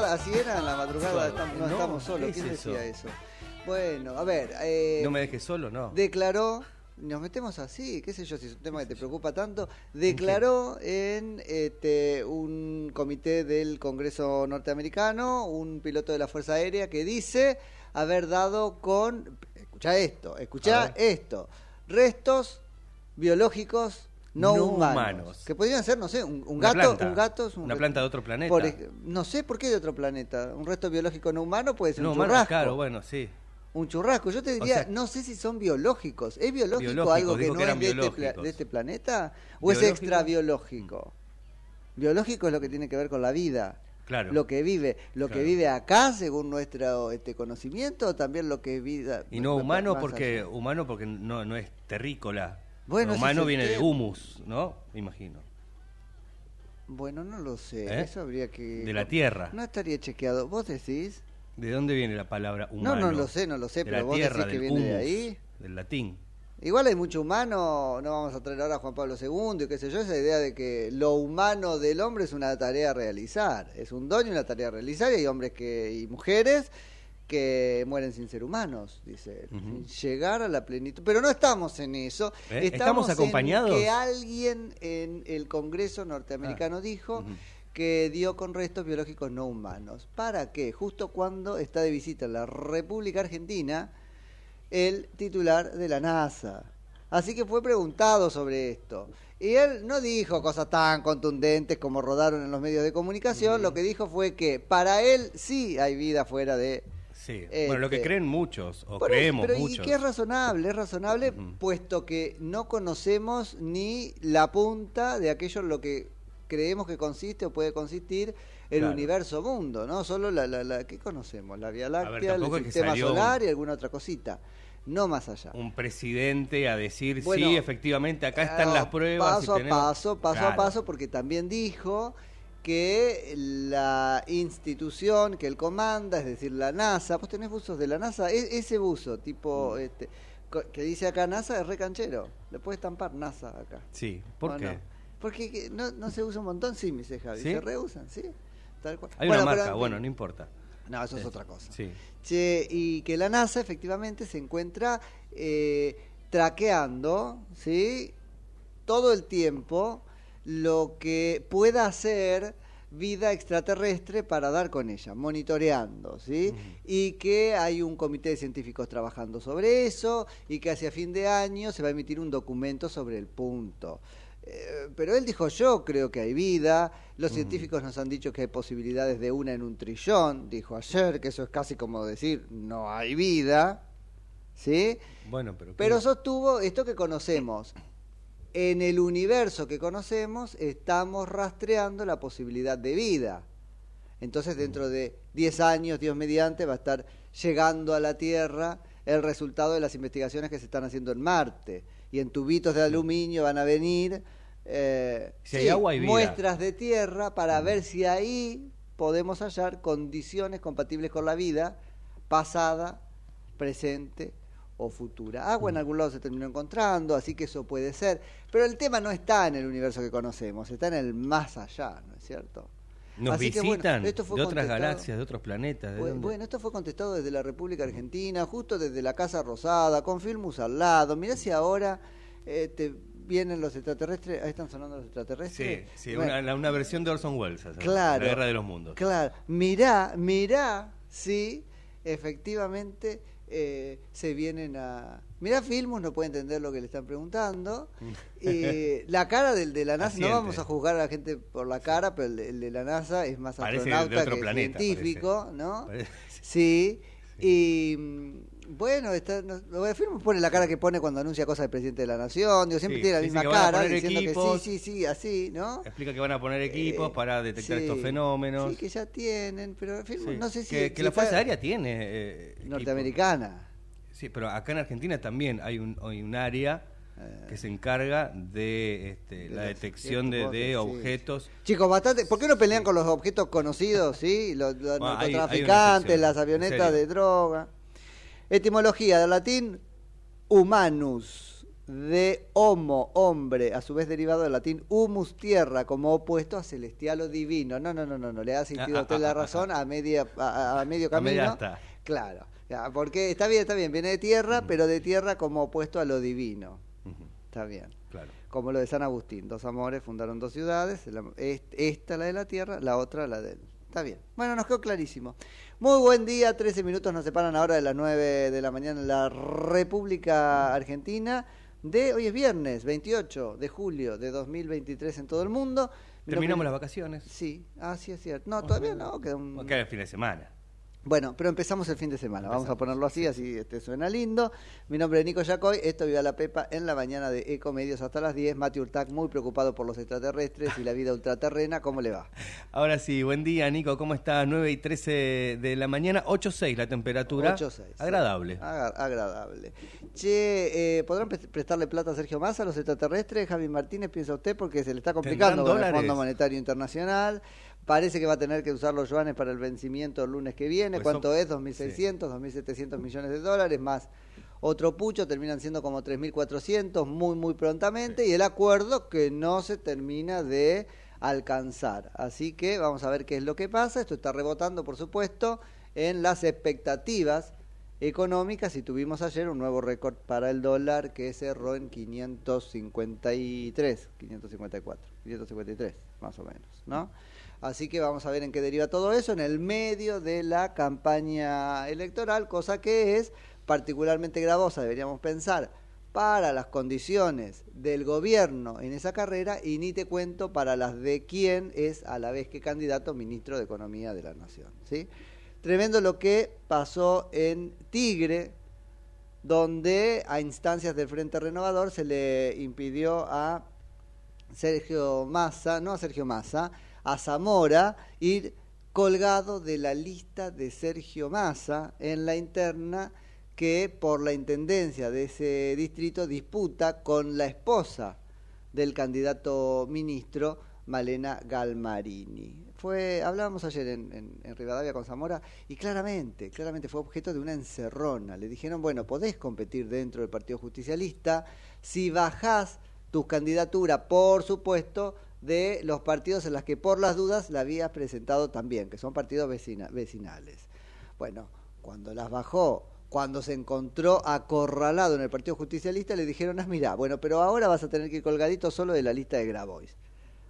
madrugada, así era, en la madrugada estamos- no, No, estamos solos. ¿qué ¿Quién es decía eso? Bueno, a ver, eh, No me dejes solo, no. declaró, nos metemos así, qué sé yo, si es un tema que te preocupa tanto, declaró en este, un comité del Congreso norteamericano, un piloto de la Fuerza Aérea que dice haber dado con, escucha esto, escucha esto, restos biológicos no, No humanos, humanos. que podrían ser, no sé, un, gato, planta. un gato es un Una planta de otro planeta. por no sé por qué de otro planeta. Un resto biológico no humano puede ser no, un humano, churrasco. claro, bueno, sí. Un churrasco. Yo te diría, sea- no sé si son biológicos. ¿Es biológico Biológicos, algo que no que es de este, de este planeta? ¿O es ¿Biológico? extra biológico? Biológico es lo que tiene que ver con la vida. Claro. Lo que vive, lo que vive acá según nuestro este conocimiento, o también lo que es vida. Y no humano allá. porque humano porque no, no es terrícola. Bueno, humano viene de humus, ¿no? Me imagino. Bueno, no lo sé. ¿Eh? Eso habría que. De la tierra. No estaría chequeado. ¿Vos decís? ¿De dónde viene la palabra humano? No, no lo sé, no lo sé, De pero la vos tierra, decís que viene de ahí. Del latín. Igual hay mucho humano, no vamos a traer ahora a Juan Pablo II y qué sé yo, esa idea de que lo humano del hombre es una tarea a realizar, es un don y una tarea a realizar y hay hombres que y mujeres que mueren sin ser humanos, dice, él, llegar a la plenitud. Pero no estamos en eso, ¿Eh? ¿Estamos en acompañados? que alguien en el Congreso norteamericano Ah. dijo que dio con restos biológicos no humanos. ¿Para qué? Justo cuando está de visita en la República Argentina el titular de la NASA. Así que fue preguntado sobre esto. Y él no dijo cosas tan contundentes como rodaron en los medios de comunicación. Lo que dijo fue que para él sí hay vida fuera de... Sí. Este, bueno, lo que creen muchos, o eso, creemos pero muchos. Y que es razonable, es razonable, Ujú. puesto que no conocemos ni la punta de aquello en lo que creemos que consiste o puede consistir el Claro. universo mundo, ¿no? Solo la, la, la ¿qué conocemos? La Vía ver, Láctea, el que sistema solar y alguna otra cosita. No más allá. Un presidente a decir, Bueno, sí, efectivamente, acá están Claro, las pruebas. Paso y tenemos-". a paso, paso a paso, porque también dijo que la institución que él comanda, es decir, la NASA, vos tenés buzos de la NASA, E- ese buzo, tipo, Mm. este, que dice acá NASA, es re canchero. Le puedes estampar NASA acá. Sí, ¿por ¿O qué? no? Porque que no, no se usa un montón, sí, dice Javi. ¿Sí? Se reusan, sí. Tal cual. Hay Bueno, una marca, bueno, no importa. No, eso es Eh, otra cosa. Sí. Che, y que la NASA efectivamente se encuentra eh, traqueando, ¿sí? todo el tiempo lo que pueda hacer vida extraterrestre para dar con ella, monitoreando, ¿sí? Y que hay un comité de científicos trabajando sobre eso y que hacia fin de año se va a emitir un documento sobre el punto. Eh, pero él dijo, yo creo que hay vida, los científicos nos han dicho que hay posibilidades de una en un trillón, dijo ayer, que eso es casi como decir, no hay vida, ¿sí? Bueno, pero... Pero sostuvo esto que conocemos. En el universo que conocemos estamos rastreando la posibilidad de vida. Entonces dentro de 10 años, Dios mediante, va a estar llegando a la Tierra el resultado de las investigaciones que se están haciendo en Marte. Y en tubitos de aluminio van a venir eh, Si hay agua, hay vida. muestras de tierra para ver si ahí podemos hallar condiciones compatibles con la vida pasada, presente o futura. Agua en algún lado se terminó encontrando, así que eso puede ser. Pero el tema no está en el universo que conocemos, está en el más allá, ¿no es cierto? Nos Así que, bueno, visitan esto fue de otras galaxias, de otros planetas. ¿de bueno, bueno, esto fue contestado desde la República Argentina, justo desde la Casa Rosada, con Filmus al lado. Mirá si ahora eh, te vienen los extraterrestres, ahí están sonando los Sí, extraterrestres. sí, Bueno, una, una versión de Orson Welles. ¿sabes? Claro. La guerra de los mundos. Claro, mirá, mirá si efectivamente eh, se vienen a... Mirá Filmus, no puede entender lo que le están preguntando. Y la cara del de la NASA, Asiente. no vamos a juzgar a la gente por la cara, pero el de, el de la NASA es más Parece astronauta que planeta, científico, parece. ¿no? Parece- Sí, y bueno, está, no, lo de Filmus pone la cara que pone cuando anuncia cosas del presidente de la Nación, digo, siempre Sí, tiene la misma cara, diciendo equipos. que sí, sí, sí, así, ¿no? Explica que van a poner equipos Eh, para detectar sí, estos fenómenos. Sí, que ya tienen, pero Sí. no sé si... que, si que la está- Fuerza Aérea tiene. eh, equipos. Norteamericana. Sí, pero acá en Argentina también hay un, hay un área que se encarga de este, la Eh. detección de, sí. objetos. Chicos, bastante. ¿Por qué no pelean con los objetos conocidos, sí? Los, los Bueno, hay- hay una narcotraficantes, las avionetas de droga. Etimología del latín humanus, de homo, hombre, a su vez derivado del latín humus, tierra, como opuesto a celestial o divino. No, no, no, no, no. Le ha sentido Ah, a usted la razón a media a, a medio A camino. media. Claro. Porque está bien, está bien. Viene de tierra, pero de tierra como opuesto a lo divino. Está bien Claro. como lo de San Agustín. Dos amores fundaron dos ciudades, esta la de la tierra, la otra la del... Está bien. Bueno, nos quedó clarísimo. Muy buen día, 13 minutos nos separan ahora de las 9 de la mañana en la República Argentina. De hoy es viernes 28 de julio de 2023 en todo el mundo. Mi Terminamos nombre- las vacaciones. Sí, ah, sí es cierto. No, todavía no, queda un... Acá el fin de semana. Bueno, pero empezamos el fin de semana. Vamos a ponerlo así, así este suena lindo. Mi nombre es Nico Yacoy, esto Viva la Pepa en la mañana de Ecomedios hasta las 10. Mati Urtac muy preocupado por los extraterrestres y la vida ultraterrena. ¿Cómo le va? Ahora sí, buen día, Nico. ¿Cómo está? 9 y 13 de la mañana, 8.6 la temperatura. 8-6. Agradable. Agradable. Che, eh, ¿podrán pre- prestarle plata a Sergio Massa a los extraterrestres? Javi Martínez, piensa usted, porque se le está complicando ¿Tendrán con el? Fondo Monetario Internacional. Parece que va a tener que usar los yuanes para el vencimiento el lunes que viene. Pues ¿Cuánto son- es? 2.600, 2.700 millones de dólares, más otro pucho, terminan siendo como 3.400 muy, muy prontamente. Y el acuerdo que no se termina de alcanzar. Así que vamos a ver qué es lo que pasa. Esto está rebotando, por supuesto, en las expectativas económicas y tuvimos ayer un nuevo récord para el dólar que cerró en 553, 554, 553 más o menos, ¿no? Así que vamos a ver en qué deriva todo eso en el medio de la campaña electoral, cosa que es particularmente gravosa, deberíamos pensar, para las condiciones del gobierno en esa carrera y ni te cuento para las de quién es a la vez que candidato ministro de Economía de la Nación, ¿sí? Tremendo lo que pasó en Tigre, donde a instancias del Frente Renovador se le impidió a Sergio Massa, no a Sergio Massa, a Zamora ir colgado de la lista de Sergio Massa en la interna que por la intendencia de ese distrito disputa con la esposa del candidato ministro Malena Galmarini. Fue, hablábamos ayer en, en- en Rivadavia con Zamora y claramente, claramente fue objeto de una encerrona. Le dijeron, bueno, podés competir dentro del Partido Justicialista si bajás tu candidatura, por supuesto, de los partidos en los que por las dudas la habías presentado también, que son partidos vecina- vecinales. Bueno, cuando las bajó cuando se encontró acorralado en el Partido Justicialista, le dijeron, ah, mira, bueno, pero ahora vas a tener que ir colgadito solo de la lista de Grabois.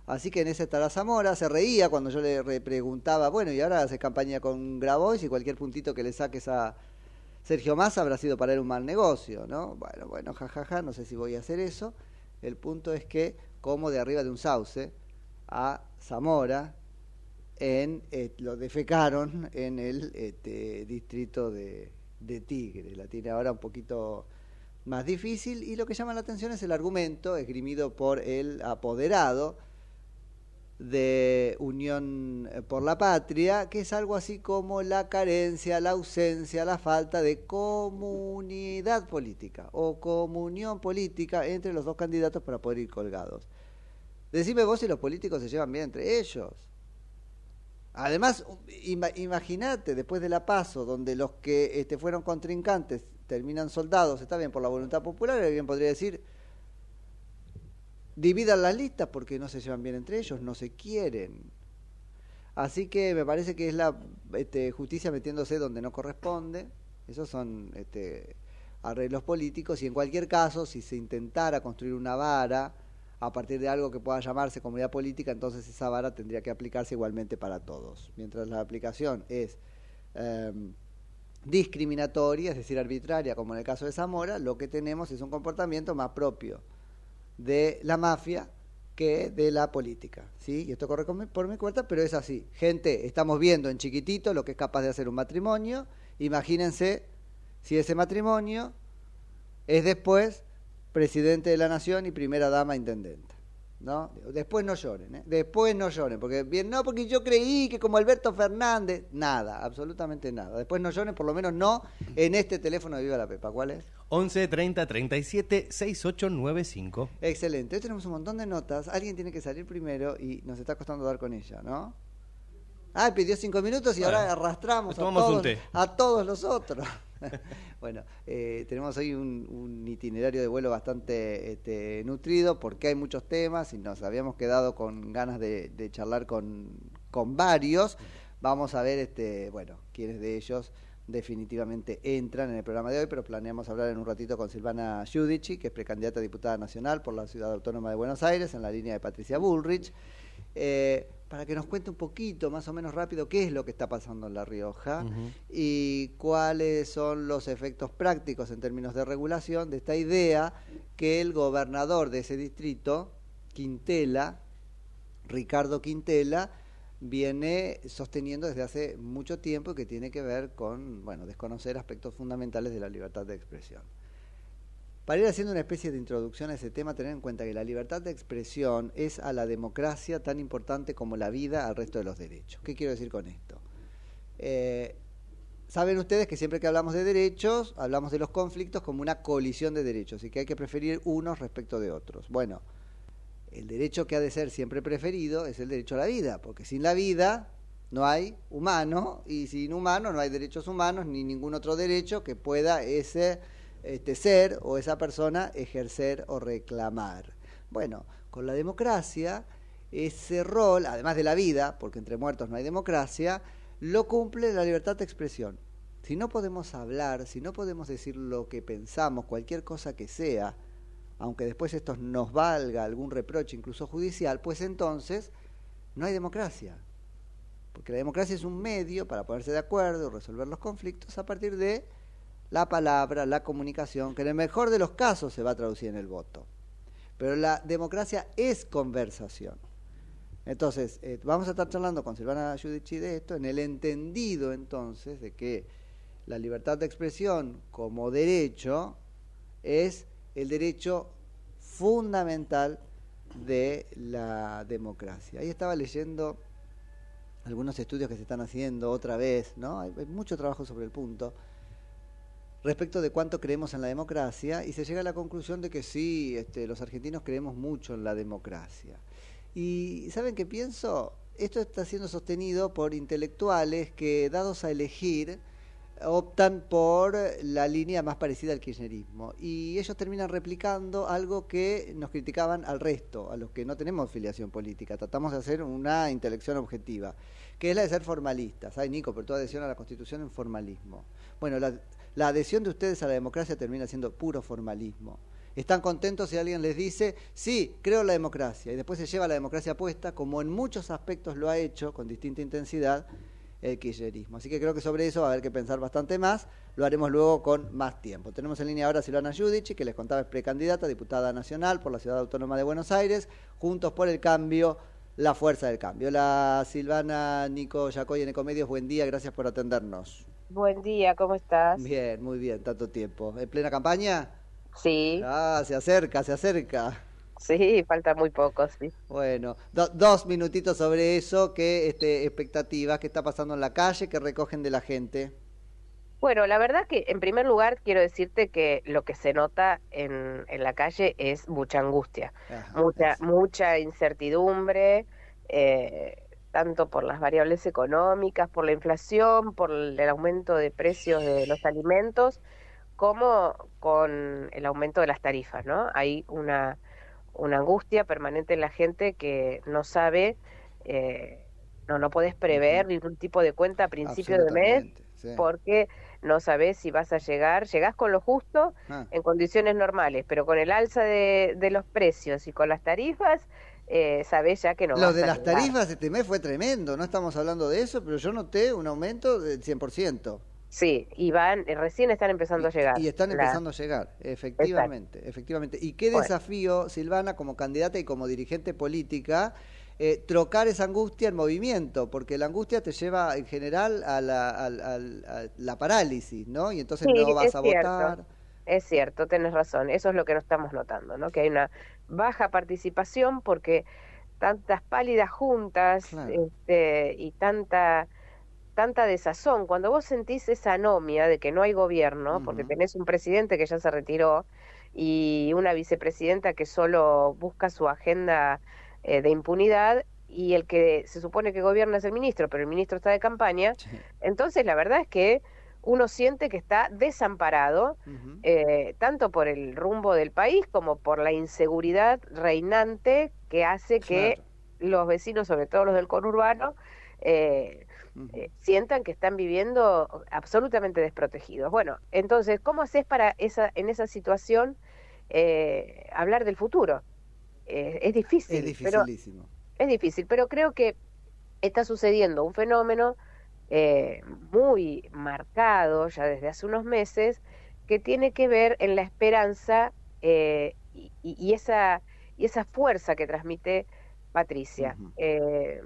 Así que en ese estará Zamora, se reía cuando yo le re- preguntaba, bueno, y ahora haces campaña con Grabois y cualquier puntito que le saques a Sergio Massa habrá sido para él un mal negocio, ¿no? Bueno, bueno, jajaja, no sé si voy a hacer eso. El punto es que, como de arriba de un sauce, a Zamora en, eh, lo defecaron en el este, distrito de, Tigre. La tiene ahora un poquito más difícil y lo que llama la atención es el argumento esgrimido por el apoderado de Unión eh, por la Patria, que es algo así como la carencia, la ausencia, la falta de comunidad política o comunión política entre los dos candidatos para poder ir colgados. Decime vos si los políticos se llevan bien entre ellos. Además, ima- imagínate, después de la paso, donde los que este, fueron contrincantes terminan soldados, está bien por la voluntad popular, alguien podría decir, dividan las listas porque no se llevan bien entre ellos, no se quieren. Así que me parece que es la este, justicia metiéndose donde no corresponde. Esos son este, arreglos políticos y en cualquier caso, si se intentara construir una vara a partir de algo que pueda llamarse comunidad política, entonces esa vara tendría que aplicarse igualmente para todos. Mientras la aplicación es em, discriminatoria, es decir, arbitraria, como en el caso de Zamora, lo que tenemos es un comportamiento más propio de la mafia que de la política. ¿sí? Y esto corre por mi cuenta, pero es así. Gente, estamos viendo en chiquitito lo que es capaz de hacer un matrimonio. Imagínense si ese matrimonio es después presidente de la nación y primera dama intendenta. ¿no? Después no lloren, ¿eh? después no lloren, porque bien, no, porque yo creí que como Alberto Fernández, nada, absolutamente nada. Después no lloren, por lo menos no en este teléfono de Viva la Pepa. ¿Cuál es? 11 30 37 6895. Excelente. Hoy tenemos un montón de notas. Alguien tiene que salir primero y nos está costando dar con ella, ¿no? Ah, pidió cinco minutos y Bueno, ahora arrastramos a todos, a todos los otros. bueno, eh, tenemos hoy un, itinerario de vuelo bastante este, nutrido porque hay muchos temas y nos habíamos quedado con ganas de, de charlar con, con varios. Vamos a ver, este, bueno, quiénes de ellos definitivamente entran en el programa de hoy, pero planeamos hablar en un ratito con Silvana Giudici, que es precandidata a diputada nacional por la Ciudad Autónoma de Buenos Aires, en la línea de Patricia Bullrich, eh, para que nos cuente un poquito, más o menos rápido, qué es lo que está pasando en La Rioja y cuáles son los efectos prácticos en términos de regulación de esta idea que el gobernador de ese distrito, Quintela, Ricardo Quintela, viene sosteniendo desde hace mucho tiempo y que tiene que ver con, bueno, desconocer aspectos fundamentales de la libertad de expresión. Para ir haciendo una especie de introducción a ese tema, tener en cuenta que la libertad de expresión es a la democracia tan importante como la vida al resto de los derechos. ¿Qué quiero decir con esto? Eh, Saben ustedes que siempre que hablamos de derechos, hablamos de los conflictos como una colisión de derechos y que hay que preferir unos respecto de otros. Bueno, el derecho que ha de ser siempre preferido es el derecho a la vida, porque sin la vida no hay humano y sin humano no hay derechos humanos ni ningún otro derecho que pueda ese este ser o esa persona ejercer o reclamar. Bueno, con la democracia ese rol, además de la vida, porque entre muertos no hay democracia, lo cumple la libertad de expresión. Si no podemos hablar, si no podemos decir lo que pensamos, cualquier cosa que sea, aunque después esto nos valga algún reproche, incluso judicial, pues entonces no hay democracia. Porque la democracia es un medio para ponerse de acuerdo, resolver los conflictos a partir de la palabra, la comunicación, que en el mejor de los casos se va a traducir en el voto. Pero la democracia es conversación. Entonces, eh, vamos a estar charlando con Silvana Giudici de esto, en el entendido entonces de que la libertad de expresión como derecho es el derecho fundamental de la democracia. Ahí estaba leyendo algunos estudios que se están haciendo otra vez, ¿no? Hay, hay mucho trabajo sobre el punto respecto de cuánto creemos en la democracia y se llega a la conclusión de que sí, este, los argentinos creemos mucho en la democracia. Y ¿saben qué pienso? Esto está siendo sostenido por intelectuales que, dados a elegir, optan por la línea más parecida al kirchnerismo. Y ellos terminan replicando algo que nos criticaban al resto, a los que no tenemos filiación política. Tratamos de hacer una intelección objetiva, que es la de ser formalistas. Ay, Nico, pero tu adhesión a la Constitución en formalismo. Bueno, la la adhesión de ustedes a la democracia termina siendo puro formalismo. Están contentos si alguien les dice, sí, creo en la democracia, y después se lleva la democracia puesta, como en muchos aspectos lo ha hecho, con distinta intensidad, el kirchnerismo. Así que creo que sobre eso va a haber que pensar bastante más, lo haremos luego con más tiempo. Tenemos en línea ahora a Silvana Giudici, que les contaba es precandidata, diputada nacional por la Ciudad Autónoma de Buenos Aires, Juntos por el Cambio, la fuerza del cambio. La Silvana Nico Yacoy en Ecomedios, buen día, gracias por atendernos. Buen día, ¿cómo estás? Bien, muy bien, tanto tiempo. ¿En plena campaña? Sí. Ah, se acerca, se acerca. Sí, falta muy poco, sí. Bueno, do- dos minutitos sobre eso, qué este, expectativas, qué está pasando en la calle, qué recogen de la gente. Bueno, la verdad que en primer lugar quiero decirte que lo que se nota en, en la calle es mucha angustia, mucha, mucha incertidumbre, eh, tanto por las variables económicas, por la inflación, por el aumento de precios de los alimentos, como con el aumento de las tarifas, ¿no? Hay una, una angustia permanente en la gente que no sabe, eh, no, no puedes prever ningún tipo de cuenta a principio de mes sí. porque no sabes si vas a llegar, llegás con lo justo Ah. en condiciones normales, pero con el alza de, de los precios y con las tarifas, eh, sabés ya que no Lo vas de a las tarifas este mes fue tremendo, no estamos hablando de eso, pero yo noté un aumento del 100%. Sí, y van, eh, recién están empezando a llegar. Y están La- empezando a llegar, efectivamente, efectivamente. Y qué Bueno. desafío, Silvana, como candidata y como dirigente política, eh, trocar esa angustia en movimiento, porque la angustia te lleva en general a la, a la parálisis, ¿no? Y entonces Sí, no vas a cierto. votar. Es cierto, tenés razón. Eso es lo que no estamos notando, ¿no? Que hay una baja participación porque tantas pálidas juntas este, y tanta tanta desazón. Cuando vos sentís esa anomia de que no hay gobierno, porque tenés un presidente que ya se retiró y una vicepresidenta que solo busca su agenda eh, de impunidad y el que se supone que gobierna es el ministro, pero el ministro está de campaña, entonces la verdad es que uno siente que está desamparado, eh, tanto por el rumbo del país como por la inseguridad reinante que hace que los vecinos, sobre todo los del conurbano, eh, eh, sientan que están viviendo absolutamente desprotegidos. Bueno, entonces, ¿cómo haces para esa, en esa situación eh, hablar del futuro? Es difícil. Es pero- dificilísimo. es difícil, pero creo que está sucediendo un fenómeno eh, muy marcado ya desde hace unos meses que tiene que ver en la esperanza eh, y, esa, y esa fuerza que transmite Patricia. Eh,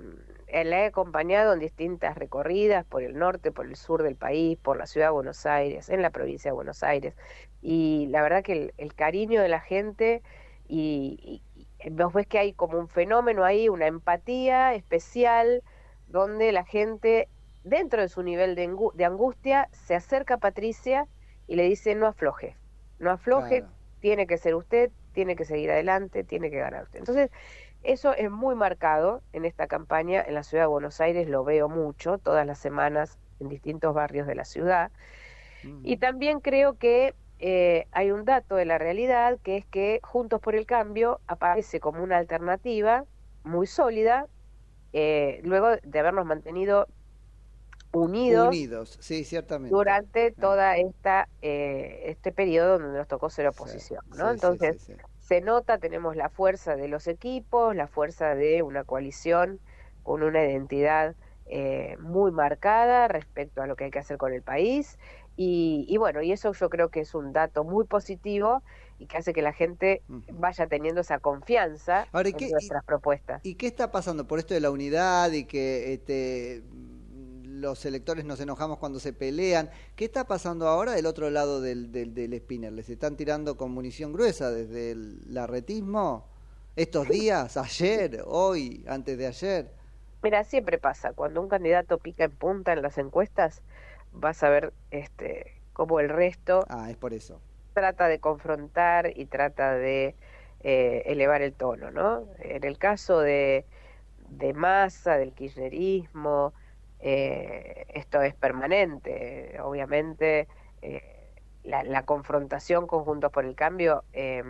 la he acompañado en distintas recorridas por el norte, por el sur del país, por la ciudad de Buenos Aires, en la provincia de Buenos Aires. Y la verdad que el, el cariño de la gente y, y- y vos ves que hay como un fenómeno ahí, una empatía especial, donde la gente, dentro de su nivel de, angu- de angustia, se acerca a Patricia y le dice, no afloje, no afloje, Claro. tiene que ser usted, tiene que seguir adelante, tiene que ganar usted. Entonces, eso es muy marcado en esta campaña en la ciudad de Buenos Aires, lo veo mucho, todas las semanas en distintos barrios de la ciudad. Y también creo que eh, hay un dato de la realidad, que es que Juntos por el Cambio aparece como una alternativa muy sólida, eh, luego de habernos mantenido unidos, Unidos, sí, ciertamente. durante toda esta eh, este periodo donde nos tocó ser oposición, ¿no? sí, Entonces, sí, se nota, tenemos la fuerza de los equipos, la fuerza de una coalición con una identidad eh, muy marcada respecto a lo que hay que hacer con el país. Y, y bueno, y eso yo creo que es un dato muy positivo y que hace que la gente vaya teniendo esa confianza Ahora, ¿y en qué- nuestras propuestas. ¿Y qué está pasando por esto de la unidad y que este, los electores nos enojamos cuando se pelean? ¿Qué está pasando ahora del otro lado del, del, del spinner? ¿Les están tirando con munición gruesa desde el larretismo? ¿Estos días? ¿Ayer? ¿Hoy? ¿Antes de ayer? Mira, siempre pasa, cuando un candidato pica en punta en las encuestas, vas a ver este cómo el resto Ah, es por eso. trata de confrontar y trata de eh, elevar el tono, ¿no? En el caso de, de Massa, del kirchnerismo, eh, esto es permanente. Obviamente, eh, la, la confrontación con Juntos por el Cambio eh,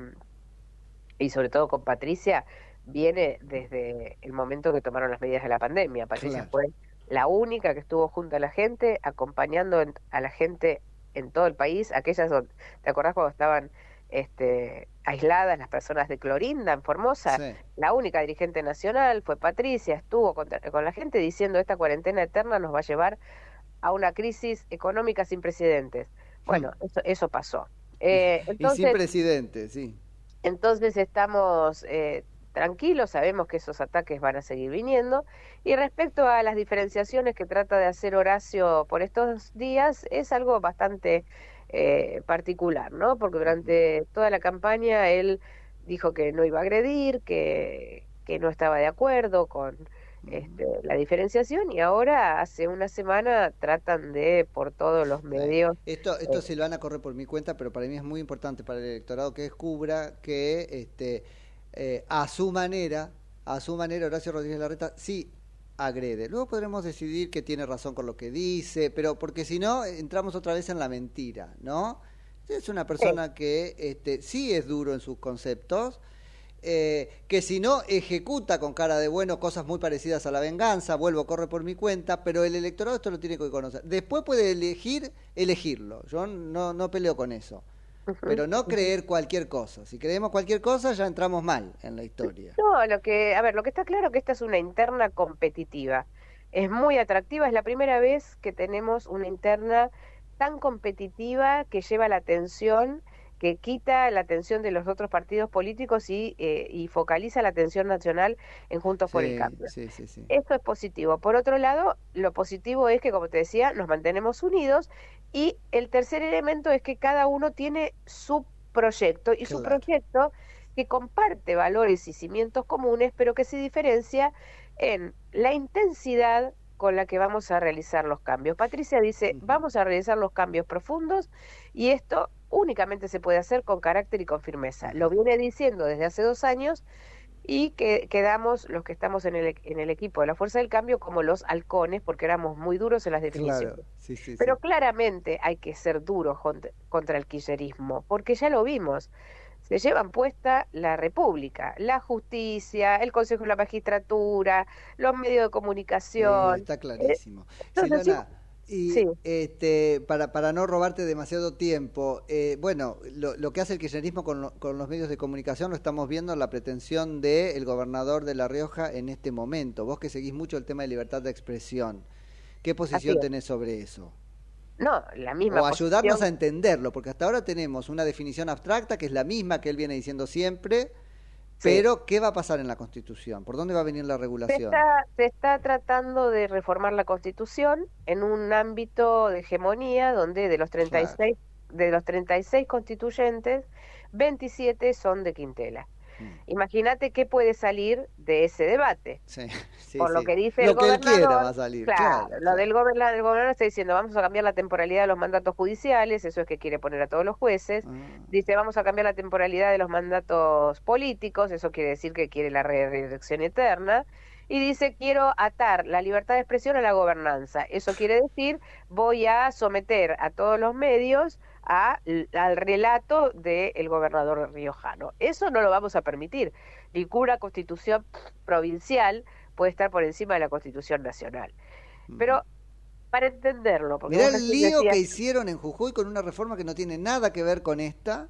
y sobre todo con Patricia viene desde el momento que tomaron las medidas de la pandemia. Patricia Claro. fue la única que estuvo junto a la gente, acompañando a la gente en todo el país, aquellas, donde- ¿te acordás cuando estaban este, aisladas las personas de Clorinda en Formosa? Sí. La única dirigente nacional fue Patricia, estuvo con, con la gente diciendo esta cuarentena eterna nos va a llevar a una crisis económica sin precedentes. Bueno, eso, eso pasó. Eh, y entonces, sin presidente, sí. entonces estamos eh, tranquilos, sabemos que esos ataques van a seguir viniendo. Y respecto a las diferenciaciones que trata de hacer Horacio por estos días, es algo bastante eh, particular, ¿no? Porque durante toda la campaña él dijo que no iba a agredir, que, que no estaba de acuerdo con este, la diferenciación y ahora hace una semana tratan de por todos los medios Esto, esto Eh. Silvana corre por mi cuenta, pero para mí es muy importante para el electorado que descubra que este, eh, a su manera, a su manera Horacio Rodríguez Larreta sí agrede. Luego podremos decidir que tiene razón con lo que dice, pero porque si no entramos otra vez en la mentira, ¿no? Es una persona que este, sí es duro en sus conceptos, eh, que si no ejecuta con cara de bueno cosas muy parecidas a la venganza, vuelvo, corre por mi cuenta, pero el electorado esto lo tiene que conocer. Después puede elegir, elegirlo. Yo no, no peleo con eso. Pero no creer cualquier cosa. Si creemos cualquier cosa, ya entramos mal en la historia. No, lo que, a ver, lo que está claro que esta es una interna competitiva. Es muy atractiva, es la primera vez que tenemos una interna tan competitiva que lleva la atención, que quita la atención de los otros partidos políticos y, eh, y focaliza la atención nacional en Juntos por el Cambio. sí, sí, sí. Esto es positivo. Por otro lado, lo positivo es que, como te decía, nos mantenemos unidos y el tercer elemento es que cada uno tiene su proyecto y su proyecto que comparte valores y cimientos comunes, pero que se diferencia en la intensidad con la que vamos a realizar los cambios. Patricia dice, vamos a realizar los cambios profundos y esto únicamente se puede hacer con carácter y con firmeza. Lo viene diciendo desde hace dos años y que quedamos los que estamos en el, en el equipo de la Fuerza del Cambio como los halcones porque éramos muy duros en las definiciones. Claro, sí, sí, sí. Pero claramente hay que ser duros cont- contra el kirchnerismo, porque ya lo vimos. Se llevan puesta la República, la justicia, el Consejo de la Magistratura, los medios de comunicación. Está clarísimo. entonces, Silvana, y sí. este, para, para no robarte demasiado tiempo, eh, bueno, lo, lo que hace el kirchnerismo con, lo- con los medios de comunicación lo estamos viendo en la pretensión del gobernador de La Rioja en este momento. Vos que seguís mucho el tema de libertad de expresión, ¿qué posición tenés sobre eso? No, la misma O ayudarnos posición- a entenderlo, porque hasta ahora tenemos una definición abstracta que es la misma que él viene diciendo siempre, pero ¿qué va a pasar en la Constitución? ¿Por dónde va a venir la Se regulación? está, se está tratando de reformar la Constitución en un ámbito de hegemonía donde de los 36 de los 36 constituyentes, 27 son de Quintela. Mm. Imagínate qué puede salir de ese debate. Sí, sí, Por lo que dice Lo el que él gobernador, quiera va a salir. claro, claro, lo del gobernador, el gobernador está diciendo vamos a cambiar la temporalidad de los mandatos judiciales, eso es que quiere poner a todos los jueces. Ah. Dice vamos a cambiar la temporalidad de los mandatos políticos, eso quiere decir que quiere la re- reelección eterna. Y dice quiero atar la libertad de expresión a la gobernanza, eso quiere decir voy a someter a todos los medios a, al relato del gobernador riojano. Eso no lo vamos a permitir. Ninguna constitución provincial puede estar por encima de la constitución nacional. Pero para entenderlo, porque Mirá el lío decías- que hicieron en Jujuy con una reforma que no tiene nada que ver con esta,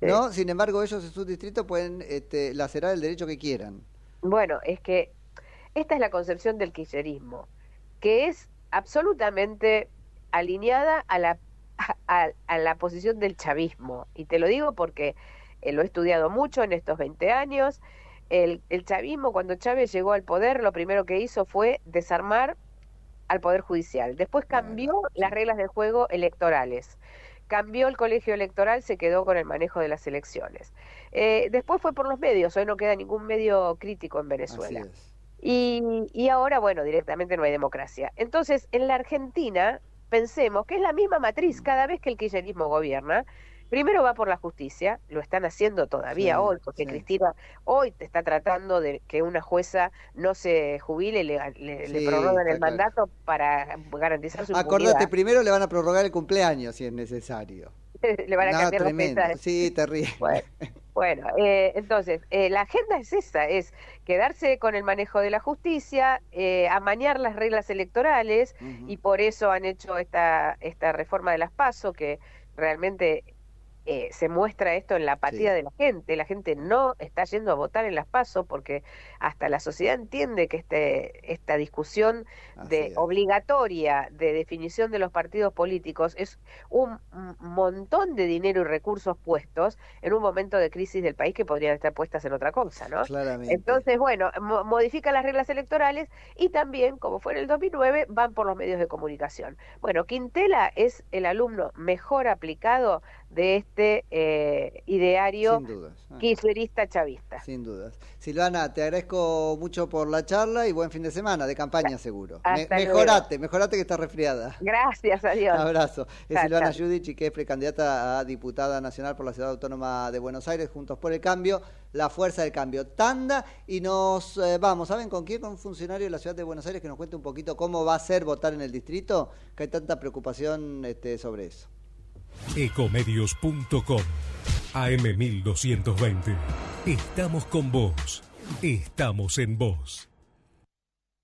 ¿no? Sin embargo, ellos en su distrito pueden este, lacerar el derecho que quieran. Bueno, es que esta es la concepción del kirchnerismo, que es absolutamente alineada a la, a, a la posición del chavismo. Y te lo digo porque eh, lo he estudiado mucho en estos 20 años. El, el chavismo, cuando Chávez llegó al poder, lo primero que hizo fue desarmar al Poder Judicial. Después cambió las reglas del juego electorales. Cambió el colegio electoral, se quedó con el manejo de las elecciones. Eh, después fue por los medios, hoy no queda ningún medio crítico en Venezuela. Y, y ahora, bueno, directamente no hay democracia. Entonces, en la Argentina, pensemos que es la misma matriz cada vez que el kirchnerismo gobierna. Primero va por la justicia, lo están haciendo todavía Sí, hoy, porque sí. Cristina hoy te está tratando de que una jueza no se jubile, le, le, prorrogan el claro. mandato para garantizar su Acordate, impunidad. primero le van a prorrogar el cumpleaños si es necesario. le van a No, cambiar tremendo. fechas. Sí, terrible. Bueno, Bueno, eh, entonces, eh, la agenda es esa, es quedarse con el manejo de la justicia, eh, amañar las reglas electorales, y por eso han hecho esta, esta reforma de las PASO, que realmente eh, se muestra esto en la apatía de la gente. La gente no está yendo a votar en las PASO porque hasta la sociedad entiende que este, esta discusión de obligatoria de definición de los partidos políticos es un montón de dinero y recursos puestos en un momento de crisis del país que podrían estar puestas en otra cosa, ¿no? Claramente. Entonces, bueno, mo- modifica las reglas electorales y también, como fue en el 2009, van por los medios de comunicación. Bueno, Quintela es el alumno mejor aplicado de este eh, ideario. Ah. kirchnerista chavista. Sin dudas. Silvana, te agradezco mucho por la charla y buen fin de semana, de campaña seguro. Me- Hasta luego. mejorate, mejorate que estás resfriada. Gracias, adiós. Abrazo. Es Chao, Silvana chao. Giudici, que es precandidata a diputada nacional por la Ciudad Autónoma de Buenos Aires, Juntos por el Cambio, la fuerza del cambio. Tanda y nos eh, vamos, ¿saben con quién? Con un funcionario de la Ciudad de Buenos Aires que nos cuente un poquito cómo va a ser votar en el distrito, que hay tanta preocupación este, sobre eso. Ecomedios.com AM1220. Estamos con vos. Estamos en vos.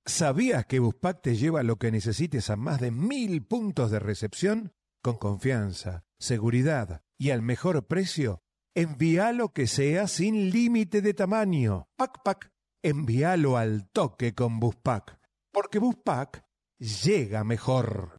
¿Sabías que Buspack te lleva lo que necesites a más de mil puntos de recepción? Con confianza, seguridad y al mejor precio. Envía lo que sea sin límite de tamaño. Pac Pac, envíalo al toque con Buspack. Porque Buspack llega mejor.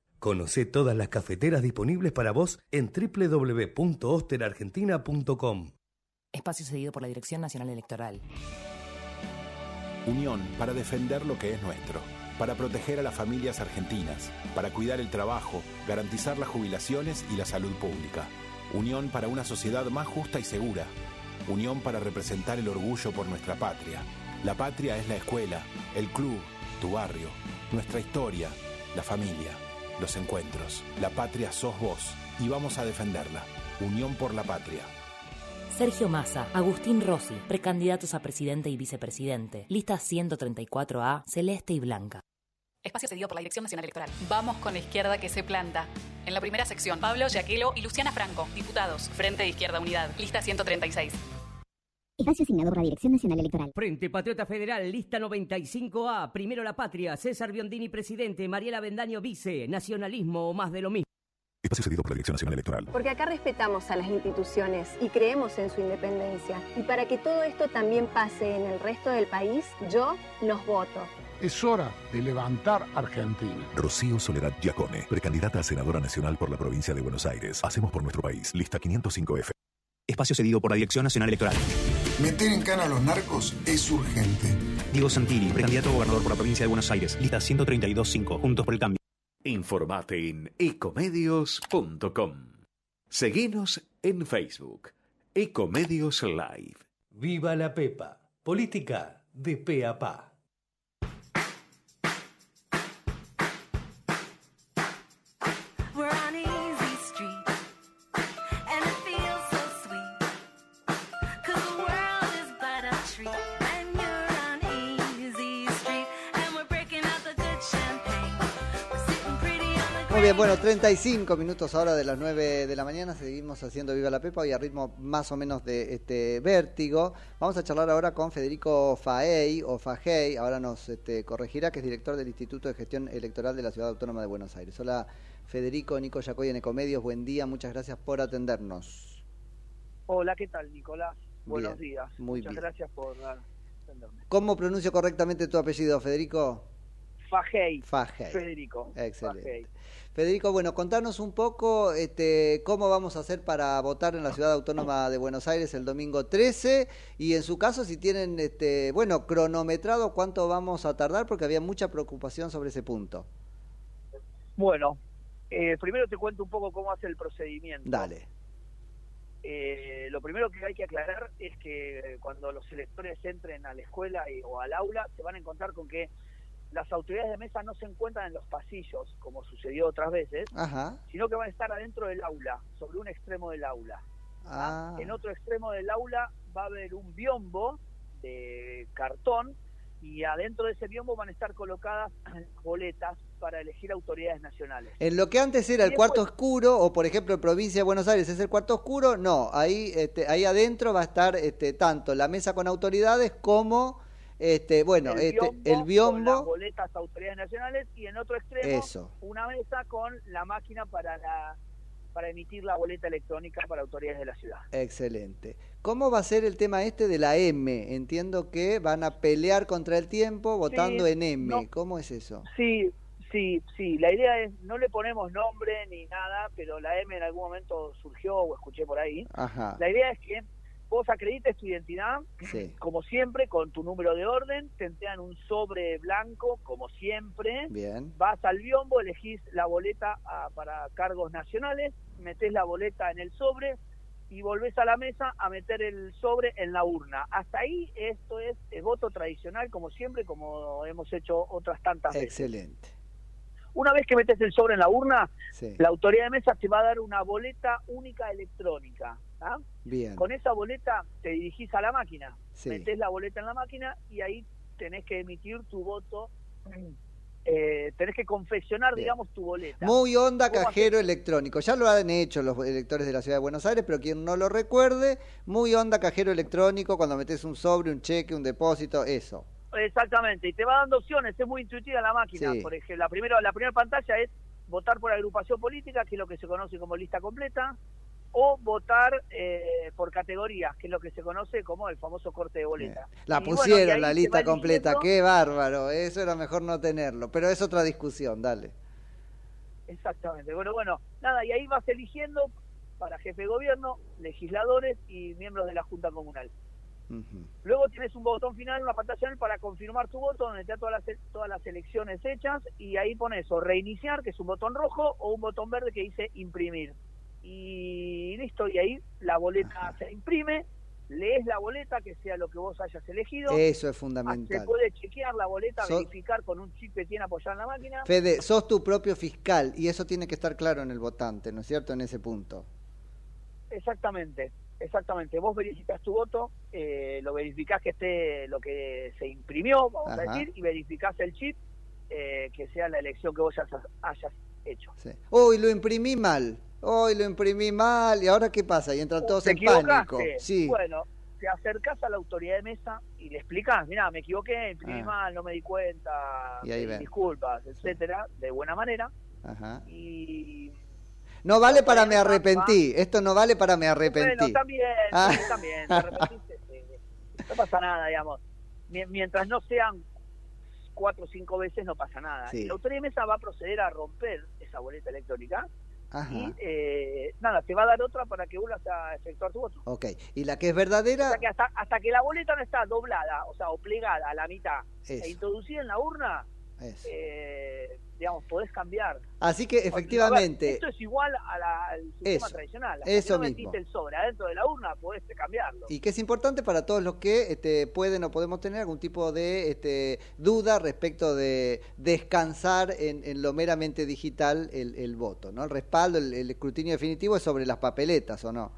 Conoce todas las cafeteras disponibles para vos en www.osterargentina.com. Espacio cedido por la Dirección Nacional Electoral. Unión para defender lo que es nuestro, para proteger a las familias argentinas, para cuidar el trabajo, garantizar las jubilaciones y la salud pública. Unión para una sociedad más justa y segura. Unión para representar el orgullo por nuestra patria. La patria es la escuela, el club, tu barrio, nuestra historia, la familia, los encuentros. La patria sos vos y vamos a defenderla. Unión por la patria. Sergio Massa, Agustín Rossi, precandidatos a presidente y vicepresidente. Lista 134A, celeste y blanca. Espacio cedido por la Dirección Nacional Electoral. Vamos con la izquierda que se planta. En la primera sección, Pablo Yaquelo y Luciana Franco, diputados. Frente de Izquierda Unidad, lista 136. Espacio asignado por la Dirección Nacional Electoral. Frente Patriota Federal, lista 95A, Primero la Patria, César Biondini presidente, Mariela Bendaño vice, Nacionalismo o más de lo mismo. Espacio cedido por la Dirección Nacional Electoral. Porque acá respetamos a las instituciones y creemos en su independencia. Y para que todo esto también pase en el resto del país, yo los voto. Es hora de levantar Argentina. Rocío Soledad Giacone, precandidata a senadora nacional por la provincia de Buenos Aires. Hacemos por nuestro país. Lista 505F. Espacio cedido por la Dirección Nacional Electoral. Meter en cana a los narcos es urgente. Diego Santilli, precandidato a gobernador por la provincia de Buenos Aires. Lista 132.5. Juntos por el cambio. Informate en ecomedios.com. Seguinos en Facebook. Ecomedios Live. Viva la Pepa. Política de pe a pa. Muy bien, bueno, 35 minutos ahora de las 9 de la mañana, seguimos haciendo Viva la Pepa y a ritmo más o menos de este vértigo. Vamos a charlar ahora con Federico Faey o Fajey, ahora nos este, corregirá, que es director del Instituto de Gestión Electoral de la Ciudad Autónoma de Buenos Aires. Hola Federico, Nico Yacoy en Ecomedios, buen día, muchas gracias por atendernos. Hola, ¿qué tal, Nicolás? Buenos Bien, días. muy Muchas bien. gracias por atenderme. ¿Cómo pronuncio correctamente tu apellido, Federico? Fajei. Fajei. Federico. Excelente. Fajei. Federico, bueno, contanos un poco este, cómo vamos a hacer para votar en la Ciudad Autónoma de Buenos Aires el domingo 13 y en su caso si tienen, este, bueno, cronometrado cuánto vamos a tardar porque había mucha preocupación sobre ese punto. Bueno, eh, primero te cuento un poco cómo hace el procedimiento. Dale. Eh, lo primero que hay que aclarar es que cuando los electores entren a la escuela y- o al aula, se van a encontrar con que las autoridades de mesa no se encuentran en los pasillos, como sucedió otras veces, Ajá. sino que van a estar adentro del aula, sobre un extremo del aula. Ah, En otro extremo del aula va a haber un biombo de cartón y adentro de ese biombo van a estar colocadas boletas para elegir autoridades nacionales. en lo que antes era el cuarto oscuro, o por ejemplo en provincia de Buenos Aires es el cuarto oscuro, no, ahí, este, ahí adentro va a estar este, tanto la mesa con autoridades como, este, bueno, este, el con las biombo, boletas a autoridades nacionales y en otro extremo Eso. una mesa con la máquina para la para emitir la boleta electrónica para autoridades de la ciudad. Excelente. ¿Cómo va a ser el tema este de la M? Entiendo que van a pelear contra el tiempo votando Sí, en M. no. ¿Cómo es eso? Sí, sí, sí. La idea es, no le ponemos nombre ni nada, pero la M en algún momento surgió o escuché por ahí. Ajá. La idea es que vos acredites tu identidad, Sí. como siempre, con tu número de orden, te entregan un sobre blanco, como siempre. Bien. Vas al biombo, elegís la boleta ah, para cargos nacionales, metés la boleta en el sobre y volvés a la mesa a meter el sobre en la urna. Hasta ahí esto es, eh, voto tradicional, como siempre, como hemos hecho otras tantas veces. Excelente. Una vez que metes el sobre en la urna, Sí. la autoridad de mesa te va a dar una boleta única electrónica. ¿Ah? Bien. Con esa boleta te dirigís a la máquina, Sí. metés la boleta en la máquina y ahí tenés que emitir tu voto, eh, tenés que confeccionar, Bien. digamos, tu boleta. Muy onda ¿Cómo cajero electrónico. Ya lo han hecho los electores de la Ciudad de Buenos Aires, pero quien no lo recuerde, muy onda cajero electrónico cuando metes un sobre, un cheque, un depósito, eso. Exactamente, y te va dando opciones, es muy intuitiva la máquina. Sí. Por ejemplo, la primera, la primera pantalla es votar por agrupación política, que es lo que se conoce como lista completa, o votar eh, por categorías, que es lo que se conoce como el famoso corte de boleta. La Y bueno, pusieron la lista completa, qué bárbaro. Eso era mejor no tenerlo, pero es otra discusión, dale. Exactamente. Bueno, bueno, nada, y ahí vas eligiendo para jefe de gobierno, legisladores y miembros de la Junta Comunal. Luego tienes un botón final, una pantalla final para confirmar tu voto, donde te da todas las, todas las elecciones hechas, y ahí pones o reiniciar, que es un botón rojo, o un botón verde que dice imprimir. Y listo, y ahí la boleta se imprime, lees la boleta, que sea lo que vos hayas elegido. Eso es Se fundamental. puede chequear la boleta, verificar con un chip que tiene apoyado en la máquina. Fede, sos tu propio fiscal y eso tiene que estar claro en el votante, ¿no es cierto? En ese punto. Exactamente, exactamente. Vos verificás tu voto, eh, lo verificás que esté lo que se imprimió, vamos Ajá. a decir, y verificás el chip eh, que sea la elección que vos hayas, hayas hecho. Sí. Uy, lo imprimí mal. Uy, lo imprimí mal. ¿Y ahora qué pasa? Y entran todos ¿Te en pánico. Sí. Bueno, te acercás a la autoridad de mesa y le explicás, mirá, me equivoqué, imprimí Ah. mal, no me di cuenta, Y ahí pedí ven. disculpas, etcétera, de buena manera. Ajá. Y No vale para me arrepentí. Esto no vale para me Bueno, arrepentí. también, Ah. también, no pasa nada, digamos. Mie- Mientras no sean cuatro o cinco veces, no pasa nada. Sí. La autoridad de mesa va a proceder a romper esa boleta electrónica Ajá. y, eh, nada, te va a dar otra para que vuelvas a efectuar tu voto. Ok. ¿Y la que es O verdadera? sea que hasta, hasta que la boleta no está doblada, o sea, o plegada a la mitad Eso. e introducida en la urna, eh, digamos, podés cambiar. Así que A ver, efectivamente, esto es igual a la- al sistema Eso, tradicional. Hasta eso no mismo. el sobre adentro de la urna, podés cambiarlo. y que es importante para todos los que este, pueden o podemos tener algún tipo de este, duda respecto de descansar en, en lo meramente digital el, el voto, ¿no? El respaldo, el, el escrutinio definitivo es sobre las papeletas, ¿o no?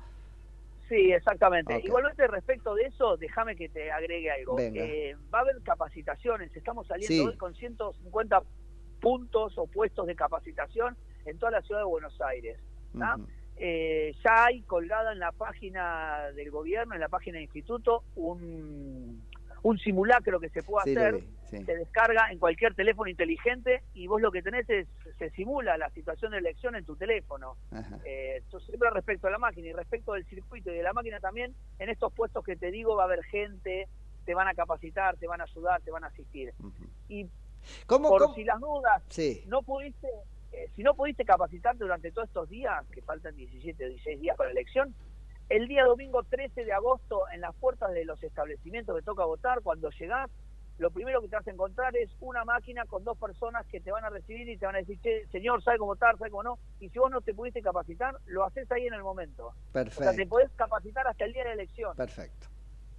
Sí, exactamente. Igualmente respecto de eso, déjame que te agregue algo. Venga. Eh, va a haber capacitaciones, estamos saliendo Sí. hoy con 150 puntos o puestos de capacitación en toda la ciudad de Buenos Aires. Eh, ya hay colgada en la página del gobierno, en la página del instituto, un, un simulacro que se puede Sí, hacer. vi, sí. Se descarga en cualquier teléfono inteligente y vos lo que tenés es, se simula la situación de elección en tu teléfono. Eh, siempre respecto a la máquina y respecto del circuito y de la máquina también, en estos puestos que te digo va a haber gente, te van a capacitar, te van a ayudar, te van a asistir. Y ¿Cómo, por cómo? si las dudas, Sí. no pudiste, eh, si no pudiste capacitarte durante todos estos días, que faltan 17 o 16 días para la elección, el día domingo 13 de agosto en las puertas de los establecimientos que toca votar, cuando llegás, lo primero que te vas a encontrar es una máquina con dos personas que te van a recibir y te van a decir, che, señor, ¿sabe cómo votar? ¿Sabe cómo no? Y si vos no te pudiste capacitar, lo haces ahí en el momento. O sea, te Perfecto. podés capacitar hasta el día de la elección. Perfecto.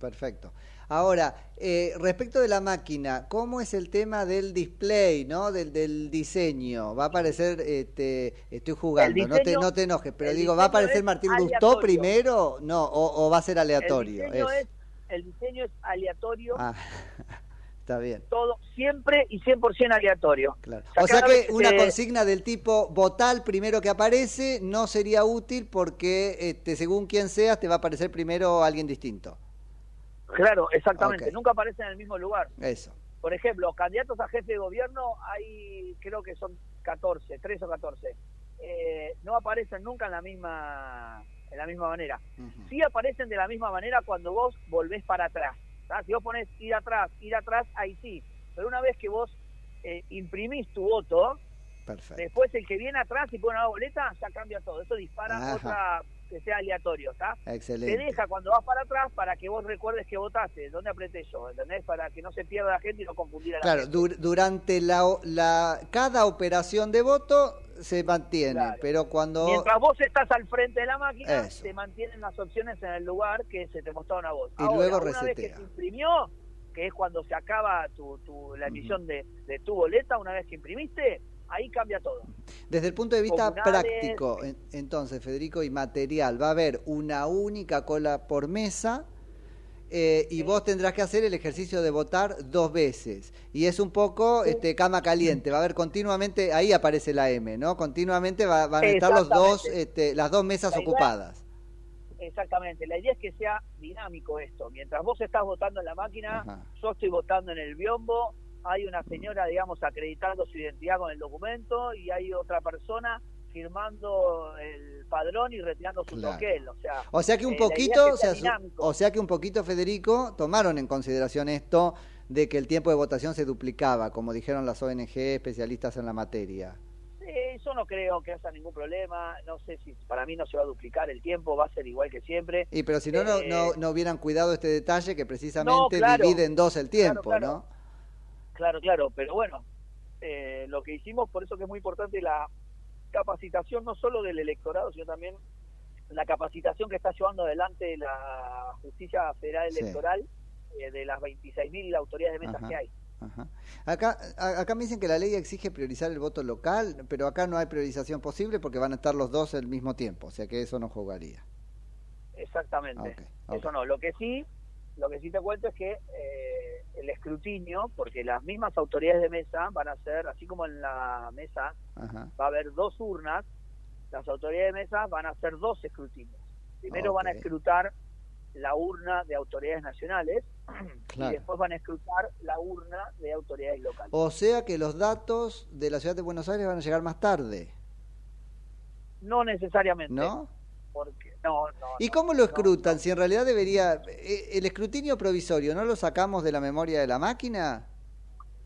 Perfecto. Ahora, eh, respecto de la máquina, ¿cómo es el tema del display, no, del, del diseño? Va a aparecer, este, estoy jugando, no te no te enojes, pero digo, ¿va a aparecer Martín aleatorio. primero? No, o, o va a ser aleatorio. El diseño es, el diseño es aleatorio, Ah, está bien. todo siempre y 100% aleatorio. Claro. sea, O sea que una consigna del tipo votar primero que aparece no sería útil porque este, según quien seas te va a aparecer primero alguien distinto. Claro, exactamente. Nunca aparecen en el mismo lugar. Eso. Por ejemplo, candidatos a jefe de gobierno hay, creo que son 14, 3 o 14. Eh, no aparecen nunca en la misma en la misma manera. Sí aparecen de la misma manera cuando vos volvés para atrás. Si vos pones ir atrás, ir atrás, ahí sí. Pero una vez que vos eh, imprimís tu voto, Perfecto. después el que viene atrás y pone una boleta, ya cambia todo. Eso dispara Ajá. otra que sea aleatorio, ¿está? Excelente. Te deja cuando vas para atrás para que vos recuerdes que votaste, dónde apreté yo, ¿entendés? Para que no se pierda la gente y no confundir a la Claro, gente. dur- durante la, la cada operación de voto se mantiene, Claro. pero cuando Mientras vos estás al frente de la máquina, Eso. te mantienen las opciones en el lugar que se te mostraron a vos. Y Ahora, luego una vez que resetea. se imprimió, que es cuando se acaba tu, tu- la emisión de, de tu boleta, una vez que imprimiste, ahí cambia todo. desde el punto de vista comunales, práctico, en- entonces Federico y material, va a haber una única cola por mesa eh, y vos tendrás que hacer el ejercicio de votar dos veces. Y es un poco este, cama caliente, va a haber continuamente, ahí aparece la M, ¿no? Continuamente va- van a estar los dos, este, las dos mesas La idea- ocupadas. Exactamente, la idea es que sea dinámico esto. Mientras vos estás votando en la máquina, Ajá. yo estoy votando en el biombo, hay una señora, digamos, acreditando su identidad con el documento y hay otra persona firmando el padrón y retirando su Claro. toquel. O sea, O sea que un eh, poquito, que sea o sea que un poquito, Federico, tomaron en consideración esto de que el tiempo de votación se duplicaba, como dijeron las ONG especialistas en la materia. Eh, yo no creo que haya ningún problema, no sé si para mí no se va a duplicar el tiempo, va a ser igual que siempre. Y pero si no, no, Eh, no, no hubieran cuidado este detalle que precisamente No, claro. divide en dos el tiempo, claro. ¿no? Claro, claro, pero bueno, eh, lo que hicimos, por eso que es muy importante la capacitación no solo del electorado, sino también la capacitación que está llevando adelante la Justicia Federal Sí. Electoral eh, de las 26.000 autoridades de mesas Ajá. que hay. Ajá. Acá, a- acá me dicen que la ley exige priorizar el voto local, pero acá no hay priorización posible porque van a estar los dos al mismo tiempo, o sea que eso no jugaría. Exactamente. Eso no. Lo que sí, lo que sí te cuento es que eh, el escrutinio, porque las mismas autoridades de mesa van a ser, así como en la mesa Ajá. va a haber dos urnas, las autoridades de mesa van a hacer dos escrutinios. Primero van a escrutar la urna de autoridades nacionales Claro. y después van a escrutar la urna de autoridades locales. O sea que los datos de la ciudad de Buenos Aires van a llegar más tarde, No necesariamente. ¿no? Porque, no, no, ¿Y cómo lo escrutan? Si en realidad debería... eh, ¿El escrutinio provisorio no lo sacamos de la memoria de la máquina?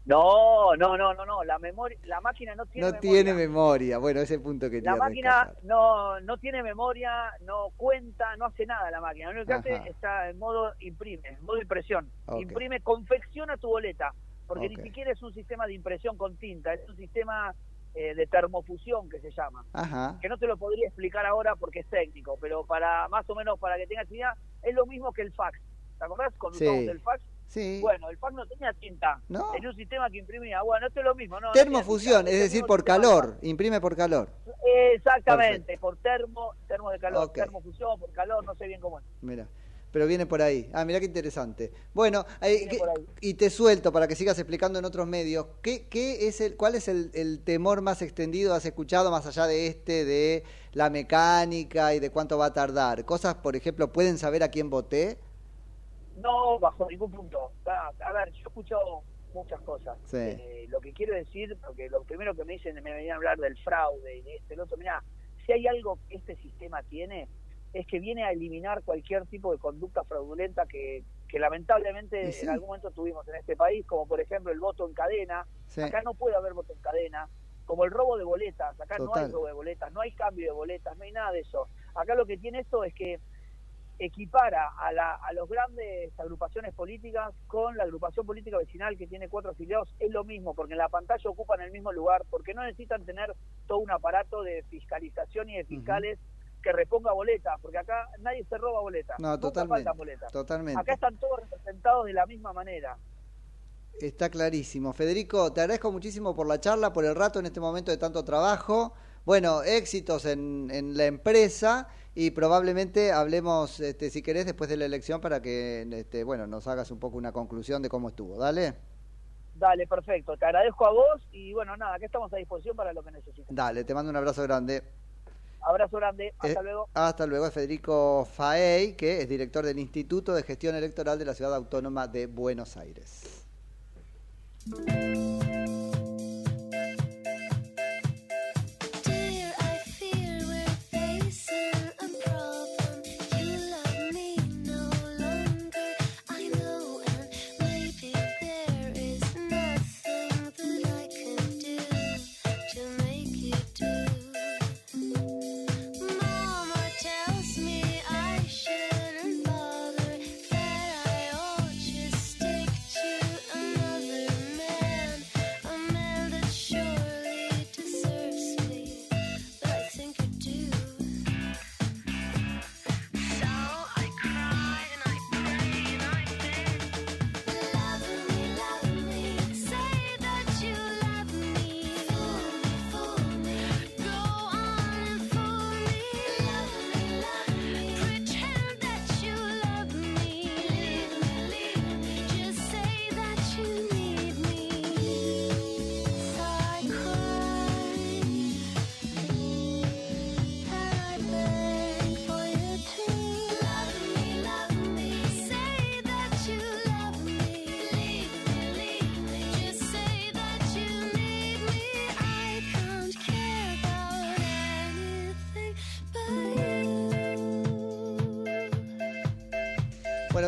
No, no, no, no, no. La memoria, la máquina no tiene No memoria. tiene memoria. Bueno, ese punto que La máquina no, no tiene memoria, no cuenta, no hace nada la máquina. Lo único que Ajá. hace está en modo imprime, en modo impresión. Imprime, confecciona tu boleta. Porque ni siquiera es un sistema de impresión con tinta, es un sistema eh, de termofusión que se llama. Ajá. Que no te lo podría explicar ahora porque es técnico, pero para más o menos para que tengas idea, es lo mismo que el fax. ¿Te acordás cuando Sí. usamos el fax? Sí. Bueno, el fax no tenía tinta, No. tenía un sistema que imprimía. Bueno, esto es lo mismo, ¿no? Termofusión, es decir, por calor, imprime por calor. Exactamente, por termo, termo de calor, Ok. termofusión, por calor, no sé bien cómo es. Mira. Pero viene por ahí. Ah, mirá qué interesante. Bueno, ahí- Viene ¿qué- por ahí. y te suelto para que sigas explicando en otros medios. ¿Qué, qué es el, ¿Cuál es el, el temor más extendido has escuchado más allá de este, de la mecánica y de cuánto va a tardar? Cosas, por ejemplo, ¿pueden saber a quién voté? No, bajo ningún punto. A, ver, yo he escuchado muchas cosas. Sí. Eh, lo que quiero decir, porque lo primero que me dicen, me venían a hablar del fraude y de este, el otro, mira, si hay algo que este sistema tiene, es que viene a eliminar cualquier tipo de conducta fraudulenta que, que lamentablemente sí. en algún momento tuvimos en este país, como por ejemplo el voto en cadena. Sí. Acá no puede haber voto en cadena. Como el robo de boletas, acá no hay robo de boletas, no hay cambio de boletas, no hay nada de eso. Acá lo que tiene esto es que equipara a, la, a los grandes agrupaciones políticas con la agrupación política vecinal que tiene cuatro afiliados, es lo mismo, porque en la pantalla ocupan el mismo lugar, porque no necesitan tener todo un aparato de fiscalización y de fiscales que reponga boletas, porque acá nadie se roba boletas, No, totalmente, boletas. totalmente. Acá están todos representados de la misma manera. Está clarísimo. Federico, te agradezco muchísimo por la charla, por el rato en este momento de tanto trabajo. Bueno, éxitos en, en la empresa y probablemente hablemos, este, si querés, después de la elección para que este, bueno, nos hagas un poco una conclusión de cómo estuvo. Dale. Dale, perfecto. Te agradezco a vos y bueno, nada, acá estamos a disposición para lo que necesites. Dale, te mando un abrazo grande. Abrazo grande, hasta Eh, luego. Hasta luego, Federico Faey, que es director del Instituto de Gestión Electoral de la Ciudad Autónoma de Buenos Aires.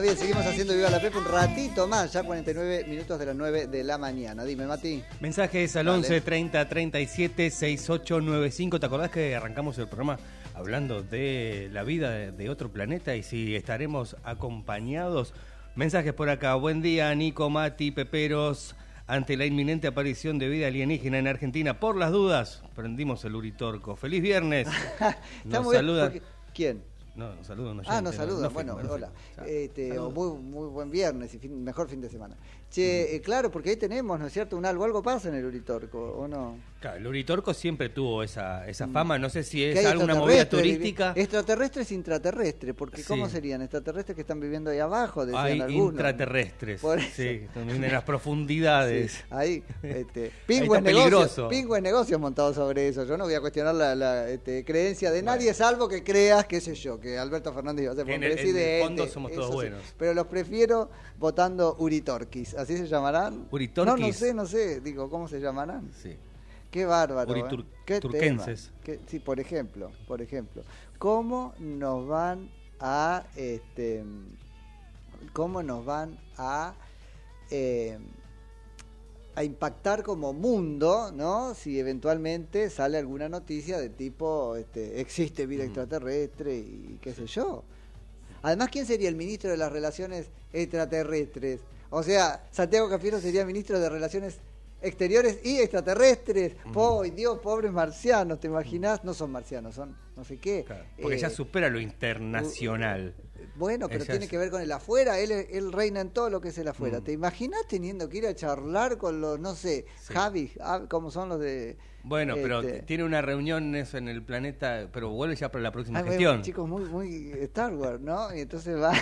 Bueno, bien, seguimos haciendo Viva la Pepa un ratito más, ya 49 minutos de las 9 de la mañana. Dime, Mati. Mensajes al Dale. 11 30 37 6895. ¿Te acordás que arrancamos el programa hablando de la vida de, otro planeta y si estaremos acompañados? Mensajes por acá. Buen día, Nico, Mati, Peperos. Ante la inminente aparición de vida alienígena en Argentina, por las dudas, prendimos el Uritorco. ¡Feliz viernes! Nos saluda. porque- ¿Quién? No, nos saluda un Ah, nos no- saluda. no bueno, firma, no hola. Este, muy, muy buen viernes y fin- mejor fin de semana. Che, eh, claro, porque ahí tenemos, ¿no es cierto? Un algo, algo pasa en el Uritorco, ¿o no? Claro, el Uritorco siempre tuvo esa, esa fama. No sé si es alguna movida turística. Extraterrestres intraterrestres, porque ¿cómo Sí. serían? Extraterrestres que están viviendo ahí abajo, decían Hay algunos. intraterrestres. Por eso. Sí, también en las profundidades. Sí, ahí, este, pingües negocios, pingües negocios montados sobre eso. Yo no voy a cuestionar la, la, este, creencia de nadie, salvo que creas, qué sé yo, que Alberto Fernández iba a ser en el- en presidente. fondo somos todos sí. buenos. Pero los prefiero votando Uritorquis, ¿así se llamarán? Uritorquis. No, no sé, no sé, digo, ¿cómo se llamarán? Sí. Qué bárbaro. ¿eh? Qué turquenses. tema. Qué- sí, por ejemplo, por ejemplo. ¿Cómo nos van a este cómo nos van a eh, a impactar como mundo, ¿no? Si eventualmente sale alguna noticia de tipo este, existe vida extraterrestre y qué sé yo. Además, ¿quién sería el ministro de las relaciones extraterrestres? O sea, Santiago Cafiero sería ministro de Relaciones Exteriores y Extraterrestres. ¡Ay, Dios, pobres marcianos! ¿Te imaginas? No son marcianos, son no sé qué. Porque ya Eh, supera lo internacional. bueno, pero Esa tiene es- que ver con el afuera, él, él reina en todo lo que es el afuera. Mm. ¿Te imaginas teniendo que ir a charlar con los, no sé, Javi, ah, como son los de... Bueno, pero este, tiene una reunión eso en el planeta, pero vuelve ya para la próxima ah, bueno, gestión. chicos muy, muy Star Wars, ¿no? Y entonces va...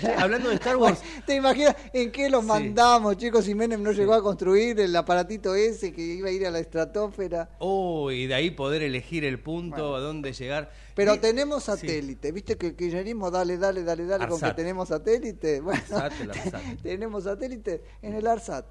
hablando de Star Wars. ¿Te imaginas en qué los mandamos, chicos? Si Menem no llegó a construir el aparatito ese que iba a ir a la estratosfera. Oh, y de ahí poder elegir el punto a dónde llegar. Pero Y- tenemos satélite, ¿viste que el kirchnerismo, dale, dale, dale, dale, con que tenemos satélite? Bueno, Arsat, el Arsat. tenemos satélite en el ARSAT.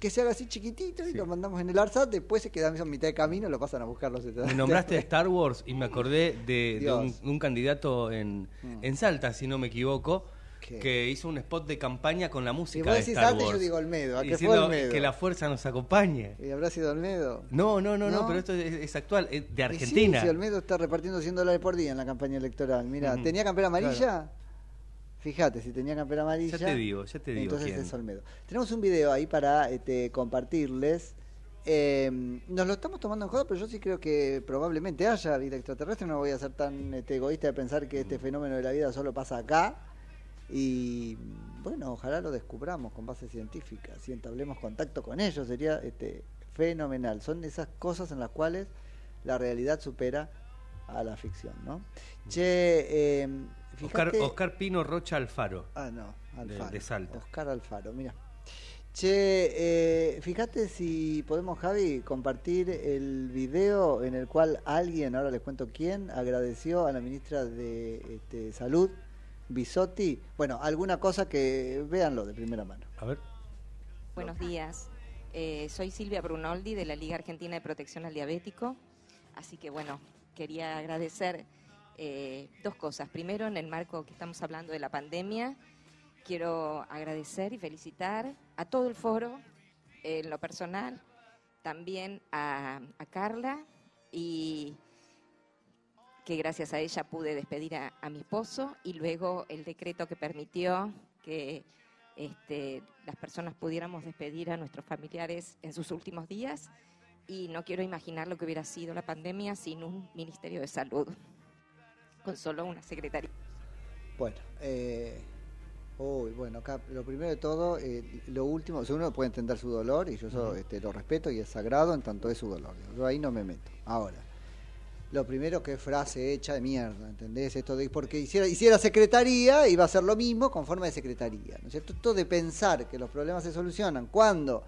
Que se haga así chiquitito y lo mandamos en el ARSAT, después se quedan a mitad de camino y lo pasan a buscar los Me nombraste Star Wars y me acordé de, de un, Dios. un candidato en, Mm. en Salta, si no me equivoco, ¿Qué? que hizo un spot de campaña con la Si música vos de decís Star Salta, Wars. yo digo Olmedo. ¿A qué fue diciendo Olmedo? que la fuerza nos acompañe. ¿Y habrá sido Olmedo? No, no, no, no, ¿No? pero esto es, es actual, es de Y Argentina. Sí, si Olmedo está repartiendo 100 dólares por día en la campaña electoral. Mira. ¿tenía campera amarilla? Claro. Fíjate, si tenía campera amarilla. Ya te digo, ya te digo Entonces quién. es Olmedo. Tenemos un video ahí para este, compartirles. Eh, nos lo estamos tomando en joda, pero yo sí creo que probablemente haya vida extraterrestre. No voy a ser tan este, egoísta de pensar que este fenómeno de la vida solo pasa acá. Y bueno, ojalá lo descubramos con base científica. Si entablemos contacto con ellos, sería este, fenomenal. Son esas cosas en las cuales la realidad supera a la ficción, ¿no? Che, eh, Oscar, fíjate- Oscar Pino Rocha Alfaro. Ah, no, de- Alfaro. de Salta. Oscar Alfaro, mira. Che, eh, fíjate si podemos, Javi, compartir el video en el cual alguien, ahora les cuento quién, agradeció a la ministra de este, Salud, Bisotti. Bueno, alguna cosa que véanlo de primera mano. A ver. Buenos días. Eh, soy Silvia Brunoldi de la Liga Argentina de Protección al Diabético. Así que bueno, quería agradecer eh, dos cosas. Primero, en el marco que estamos hablando de la pandemia, quiero agradecer y felicitar a todo el foro, en lo personal, también a, a Carla y que gracias a ella pude despedir a, a mi esposo y luego el decreto que permitió que este, las personas pudiéramos despedir a nuestros familiares en sus últimos días y no quiero imaginar lo que hubiera sido la pandemia sin un Ministerio de Salud, con solo una secretaría. Bueno, eh, uy, bueno, acá lo primero de todo, eh, lo último, o sea, uno puede entender su dolor y yo eso este, lo respeto y es sagrado en tanto es su dolor. Yo ahí no me meto. Ahora, lo primero que frase hecha de mierda, ¿entendés? Esto de porque hiciera, hiciera secretaría iba a ser lo mismo con forma de secretaría, ¿no es cierto? Esto de pensar que los problemas se solucionan cuando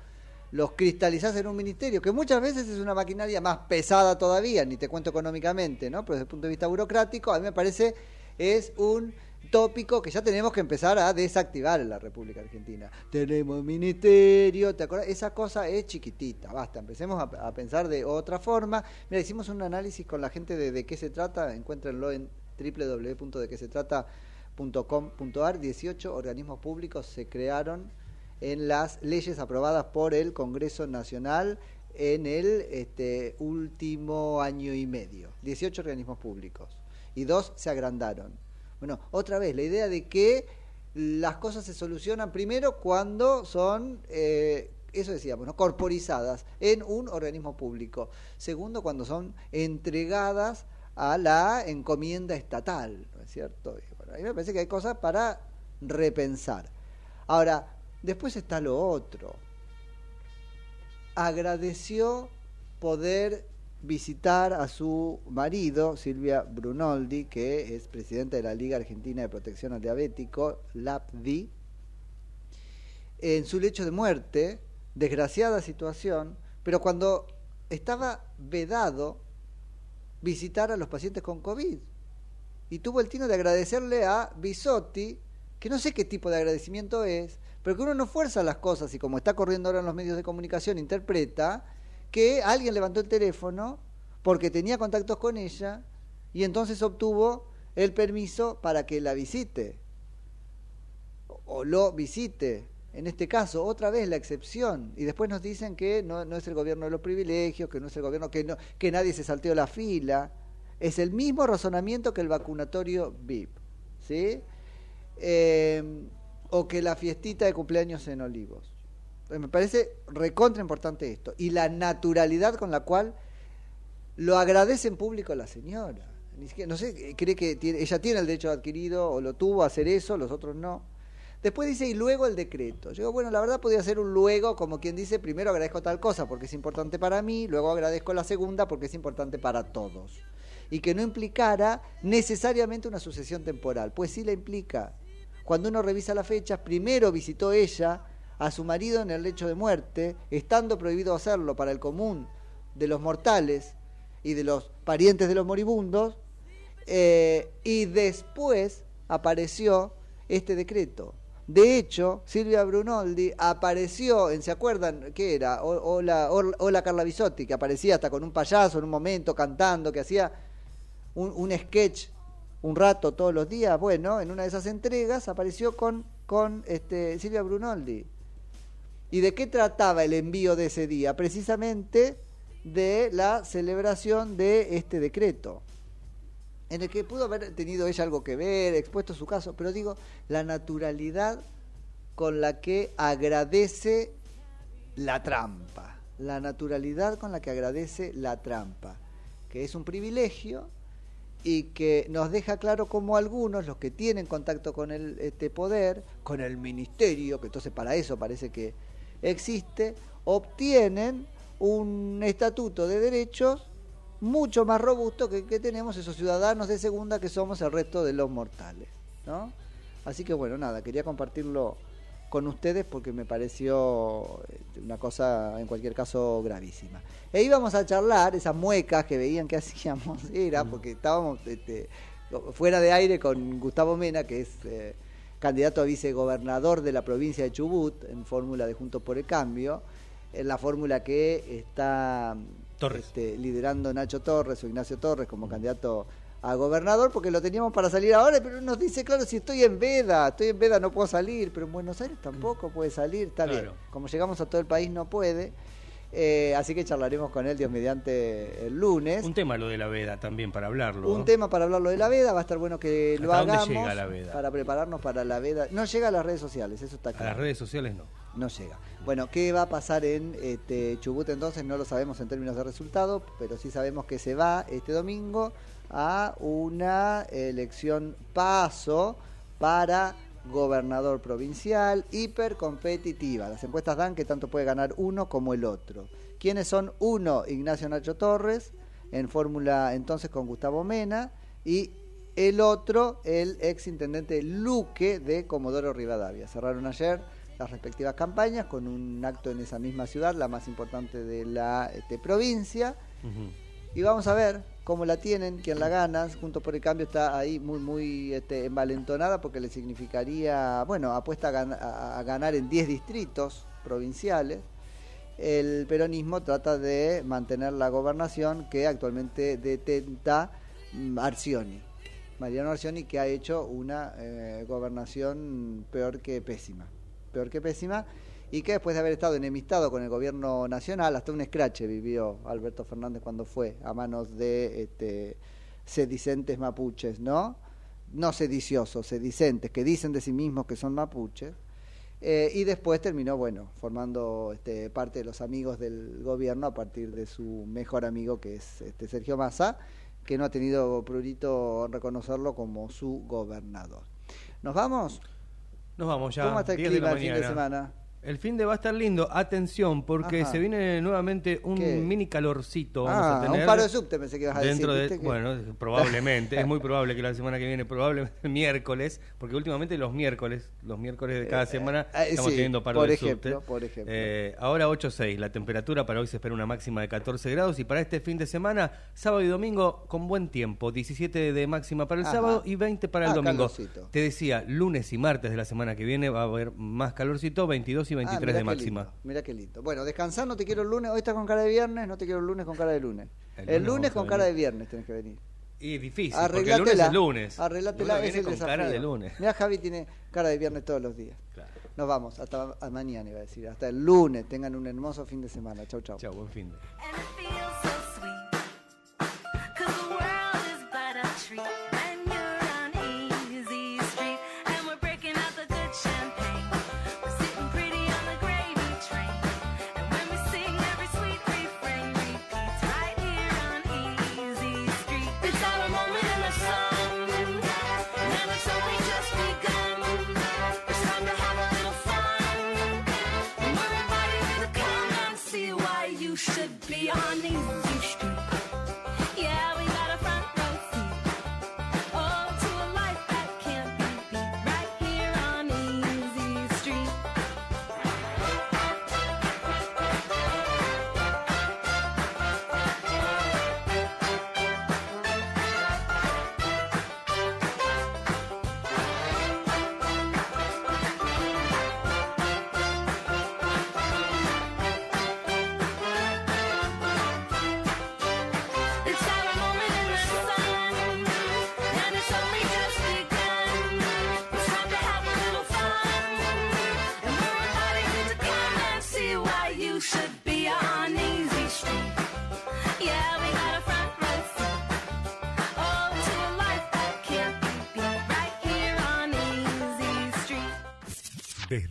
los cristalizás en un ministerio, que muchas veces es una maquinaria más pesada todavía, ni te cuento económicamente, ¿no? Pero desde el punto de vista burocrático, a mí me parece es un tópico que ya tenemos que empezar a desactivar en la República Argentina. Tenemos ministerio, ¿te acuerdas? Esa cosa es chiquitita, basta, empecemos a, pensar de otra forma. Mira, hicimos un análisis con la gente de de qué se trata, encuéntrenlo en www.dequesetrata.com.ar, 18 organismos públicos se crearon en las leyes aprobadas por el Congreso Nacional en el este, último año y medio. 18 organismos públicos. Y dos se agrandaron. Bueno, otra vez, la idea de que las cosas se solucionan primero cuando son, eh, eso decíamos, ¿no? corporizadas en un organismo público. Segundo, cuando son entregadas a la encomienda estatal, ¿no es cierto? Y bueno, a mí me parece que hay cosas para repensar. Ahora, después está lo otro. Agradeció poder visitar a su marido, Silvia Brunoldi, que es presidenta de la Liga Argentina de Protección al Diabético, LAPDI, en su lecho de muerte, desgraciada situación, pero cuando estaba vedado visitar a los pacientes con COVID. Y tuvo el tino de agradecerle a Bisotti, que no sé qué tipo de agradecimiento es, pero que uno no fuerza las cosas y como está corriendo ahora en los medios de comunicación, interpreta que alguien levantó el teléfono porque tenía contactos con ella y entonces obtuvo el permiso para que la visite o lo visite. En este caso, otra vez la excepción. Y después nos dicen que no, no es el gobierno de los privilegios, que no es el gobierno, que, no, que nadie se salteó la fila. Es el mismo razonamiento que el vacunatorio VIP. ¿Sí? Eh, o que la fiestita de cumpleaños en Olivos. Entonces, me parece recontra importante esto. Y la naturalidad con la cual lo agradece en público la señora. No sé, cree que ella tiene el derecho adquirido o lo tuvo a hacer eso, los otros no. Después dice, y luego el decreto. Yo digo, bueno, la verdad podría ser un luego, como quien dice, primero agradezco tal cosa porque es importante para mí, luego agradezco la segunda porque es importante para todos. Y que no implicara necesariamente una sucesión temporal. Pues sí la implica. Cuando uno revisa las fechas, primero visitó ella a su marido en el lecho de muerte, estando prohibido hacerlo para el común de los mortales y de los parientes de los moribundos, eh, y después apareció este decreto. De hecho, Silvia Brunoldi apareció en, ¿se acuerdan qué era? O- Hola Carla Bisotti, que aparecía hasta con un payaso en un momento cantando, que hacía un, un sketch un rato todos los días. Bueno, en una de esas entregas apareció con, con este, Silvia Brunoldi. ¿Y de qué trataba el envío de ese día? Precisamente de la celebración de este decreto en el que pudo haber tenido ella algo que ver, expuesto su caso, pero digo, la naturalidad con la que agradece la trampa, la naturalidad con la que agradece la trampa, que es un privilegio y que nos deja claro cómo algunos, los que tienen contacto con el este poder, con el ministerio, que entonces para eso parece que existe, obtienen un estatuto de derechos mucho más robusto que el que tenemos esos ciudadanos de segunda que somos el resto de los mortales, ¿no? Así que bueno, nada, quería compartirlo con ustedes porque me pareció eh, una cosa en cualquier caso gravísima. E íbamos a charlar, esas muecas que veían que hacíamos, era porque estábamos este, fuera de aire con Gustavo Mena, que es eh, candidato a vicegobernador de la provincia de Chubut en fórmula de Juntos por el Cambio, en la fórmula que está este, liderando Nacho Torres o Ignacio Torres como candidato a gobernador, porque lo teníamos para salir ahora, pero nos dice, claro, si estoy en Veda, estoy en Veda no puedo salir, pero en Buenos Aires tampoco puede salir, está bien. Claro. Como llegamos a todo el país no puede, eh, así que charlaremos con él, Dios mediante, el lunes. Un tema lo de la veda también para hablarlo. Un ¿no? tema para hablarlo de la veda, va a estar bueno que lo ¿Hasta dónde hagamos llega la veda? para prepararnos para la veda. No llega a las redes sociales, eso está A claro. las redes sociales no. No llega. Bueno, ¿qué va a pasar en este, Chubut entonces? No lo sabemos en términos de resultado, pero sí sabemos que se va este domingo a una elección paso para gobernador provincial hipercompetitiva. Las encuestas dan que tanto puede ganar uno como el otro. ¿Quiénes son? Uno, Ignacio Nacho Torres, en fórmula entonces con Gustavo Mena, y el otro, el ex intendente Luque de Comodoro Rivadavia. Cerraron ayer las respectivas campañas con un acto en esa misma ciudad, la más importante de la este, provincia. Y vamos a ver cómo la tienen, quién la gana. Junto por el Cambio está ahí muy, muy este, envalentonada porque le significaría, bueno, apuesta a, gan- a ganar en 10 distritos provinciales. El peronismo trata de mantener la gobernación que actualmente detenta mm, Arcioni. Mariano Arcioni que ha hecho una eh, gobernación peor que pésima. Peor que pésima y que después de haber estado enemistado con el gobierno nacional, hasta un escrache vivió Alberto Fernández cuando fue a manos de este, sedicentes mapuches, ¿no? No sediciosos, sedicentes, que dicen de sí mismos que son mapuches. Eh, y después terminó, bueno, formando este, parte de los amigos del gobierno a partir de su mejor amigo, que es este, Sergio Massa, que no ha tenido prurito reconocerlo como su gobernador. ¿Nos vamos? Nos vamos ya. ¿Cómo está el 10 de la clima el fin de semana? El fin de va a estar lindo. Atención, porque Ajá. se viene nuevamente un ¿Qué? mini calorcito. Vamos Ah, a tener un paro de subte pensé que ibas a dentro decir. de, ¿viste que- bueno, probablemente, es muy probable que la semana que viene, probablemente el miércoles, porque últimamente los miércoles, los miércoles de cada Eh, semana eh, estamos sí, teniendo paro por de ejemplo, subte. por ejemplo. Eh, ahora 8.6, la temperatura para hoy se espera una máxima de 14 grados y para este fin de semana, sábado y domingo con buen tiempo, 17 de máxima para el Ajá. sábado y 20 para el Ah, domingo. calorcito. Te decía, lunes y martes de la semana que viene va a haber más calorcito, 22 y 23 Ah, mirá de máxima. Mirá qué lindo. Bueno, descansar no te quiero el lunes. Hoy estás con cara de viernes, no te quiero el lunes con cara de lunes. El El, lunes lunes, vamos a con cara de viernes tenés que venir. Y difícil, porque el lunes es lunes. Arreglátela, es el con desafío. cara de lunes. Mirá, Javi tiene cara de viernes todos los días. Nos vamos, hasta a- mañana iba a decir. Hasta el lunes. Tengan un hermoso fin de semana. Chau, chau. Chau, buen fin de. Yanni's.